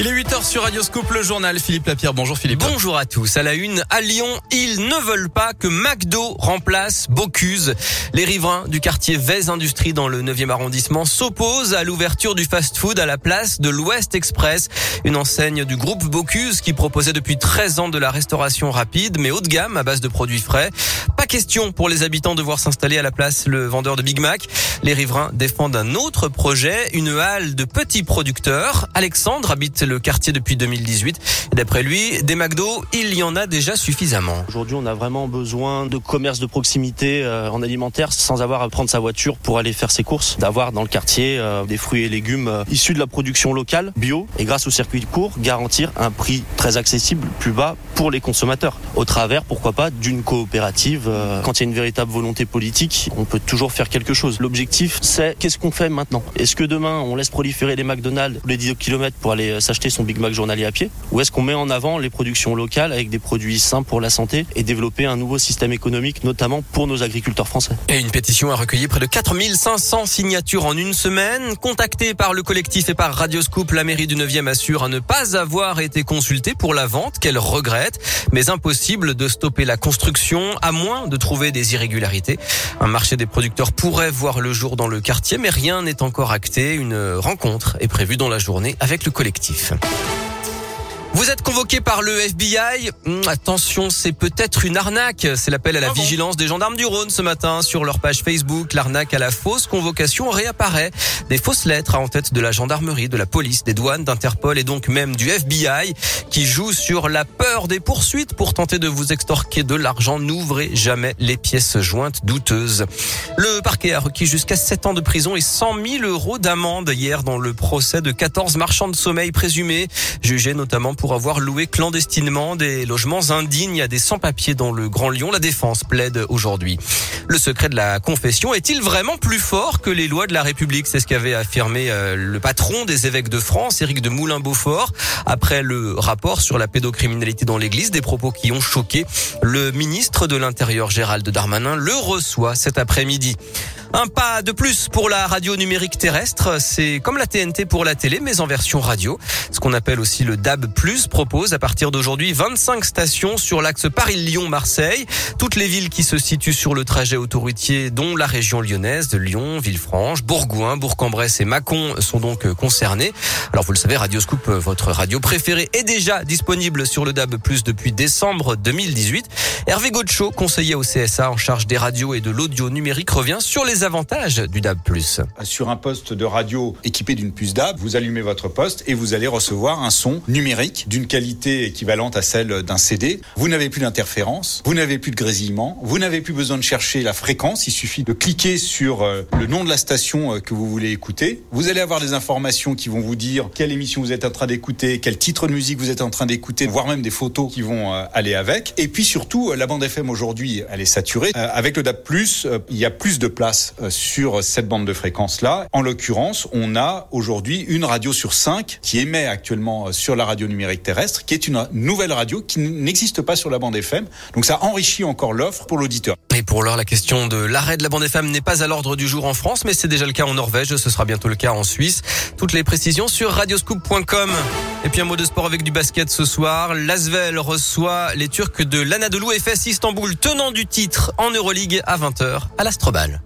Il est 8h sur Radio Scoop, le journal Philippe Lapierre. Bonjour Philippe. Bonjour à tous. À la une, à Lyon, ils ne veulent pas que McDo remplace Bocuse. Les riverains du quartier Vez Industrie dans le 9e arrondissement s'opposent à l'ouverture du fast-food à la place de l'Ouest Express, une enseigne du groupe Bocuse qui proposait depuis 13 ans de la restauration rapide mais haut de gamme à base de produits frais. Question pour les habitants de voir s'installer à la place le vendeur de Big Mac. Les riverains défendent un autre projet, une halle de petits producteurs. Alexandre habite le quartier depuis 2018. D'après lui, des McDo, il y en a déjà suffisamment. Aujourd'hui, on a vraiment besoin de commerce de proximité euh, en alimentaire sans avoir à prendre sa voiture pour aller faire ses courses. D'avoir dans le quartier euh, des fruits et légumes euh, issus de la production locale, bio, et grâce au circuit court, garantir un prix très accessible, plus bas pour les consommateurs. Au travers, pourquoi pas, d'une coopérative. Quand il y a une véritable volonté politique, on peut toujours faire quelque chose. L'objectif, c'est qu'est-ce qu'on fait maintenant? Est-ce que demain, on laisse proliférer les McDonald's les 10 km pour aller s'acheter son Big Mac journalier à pied? Ou est-ce qu'on met en avant les productions locales avec des produits sains pour la santé et développer un nouveau système économique, notamment pour nos agriculteurs français? Et une pétition a recueilli près de 4500 signatures en une semaine. Contactée par le collectif et par Radio Scoop, la mairie du 9e assure à ne pas avoir été consultée pour la vente qu'elle regrette, mais impossible de stopper la construction à moins de trouver des irrégularités. Un marché des producteurs pourrait voir le jour dans le quartier, mais rien n'est encore acté. Une rencontre est prévue dans la journée avec le collectif. Vous êtes convoqué par le FBI. Hum, attention, c'est peut-être une arnaque. C'est l'appel à la ah vigilance des gendarmes du Rhône ce matin sur leur page Facebook. L'arnaque à la fausse convocation réapparaît. Des fausses lettres en tête de la gendarmerie, de la police, des douanes, d'Interpol et donc même du FBI qui jouent sur la peur des poursuites pour tenter de vous extorquer de l'argent. N'ouvrez jamais les pièces jointes douteuses. Le parquet a requis jusqu'à 7 ans de prison et 100 000 euros d'amende hier dans le procès de 14 marchands de sommeil présumés, jugés notamment pour avoir loué clandestinement des logements indignes à des sans-papiers dans le Grand Lyon. La défense plaide aujourd'hui. Le secret de la confession est-il vraiment plus fort que les lois de la République? C'est ce qu'avait affirmé euh, le patron des évêques de France, Éric de Moulin-Beaufort, après le rapport sur la pédocriminalité dans l'Église, des propos qui ont choqué. Le ministre de l'Intérieur, Gérald Darmanin, le reçoit cet après-midi. Un pas de plus pour la radio numérique terrestre. C'est comme la TNT pour la télé, mais en version radio. Ce qu'on appelle aussi le DAB+, propose à partir d'aujourd'hui 25 stations sur l'axe Paris-Lyon-Marseille. Toutes les villes qui se situent sur le trajet autoroutier, dont la région lyonnaise de Lyon, Villefranche, Bourgoin, Bourg-en-Bresse et Mâcon sont donc concernées. Alors vous le savez, Radio Scoop, votre radio préférée, est déjà disponible sur le DAB+, depuis décembre 2018. Hervé Gaucho, conseiller au CSA en charge des radios et de l'audio numérique, revient sur les avantages du DAB+. Sur un poste de radio équipé d'une puce DAB, vous allumez votre poste et vous allez recevoir un son numérique d'une qualité équivalente à celle d'un CD. Vous n'avez plus d'interférence, vous n'avez plus de grésillement, vous n'avez plus besoin de chercher la fréquence, il suffit de cliquer sur euh, le nom de la station euh, que vous voulez écouter. Vous allez avoir des informations qui vont vous dire quelle émission vous êtes en train d'écouter, quel titre de musique vous êtes en train d'écouter, voire même des photos qui vont euh, aller avec. Et puis surtout, la bande FM aujourd'hui, elle est saturée. Avec le DAB+, il y a plus de place euh, sur cette bande de fréquence-là. En l'occurrence, on a aujourd'hui une radio sur cinq qui émet actuellement euh, sur la radio numérique terrestre, qui est une nouvelle radio qui n'existe pas sur la bande FM. Donc ça enrichit encore l'offre pour l'auditeur. Et pour l'heure, la question de l'arrêt de la bande FM n'est pas à l'ordre du jour en France, mais c'est déjà le cas en Norvège, ce sera bientôt le cas en Suisse. Toutes les précisions sur radioscoop.com. Et puis un mot de sport avec du basket ce soir. L'Asvel reçoit les Turcs de l'Anadolu FS Istanbul, tenant du titre en Euroleague à 20h à l'Astrobal.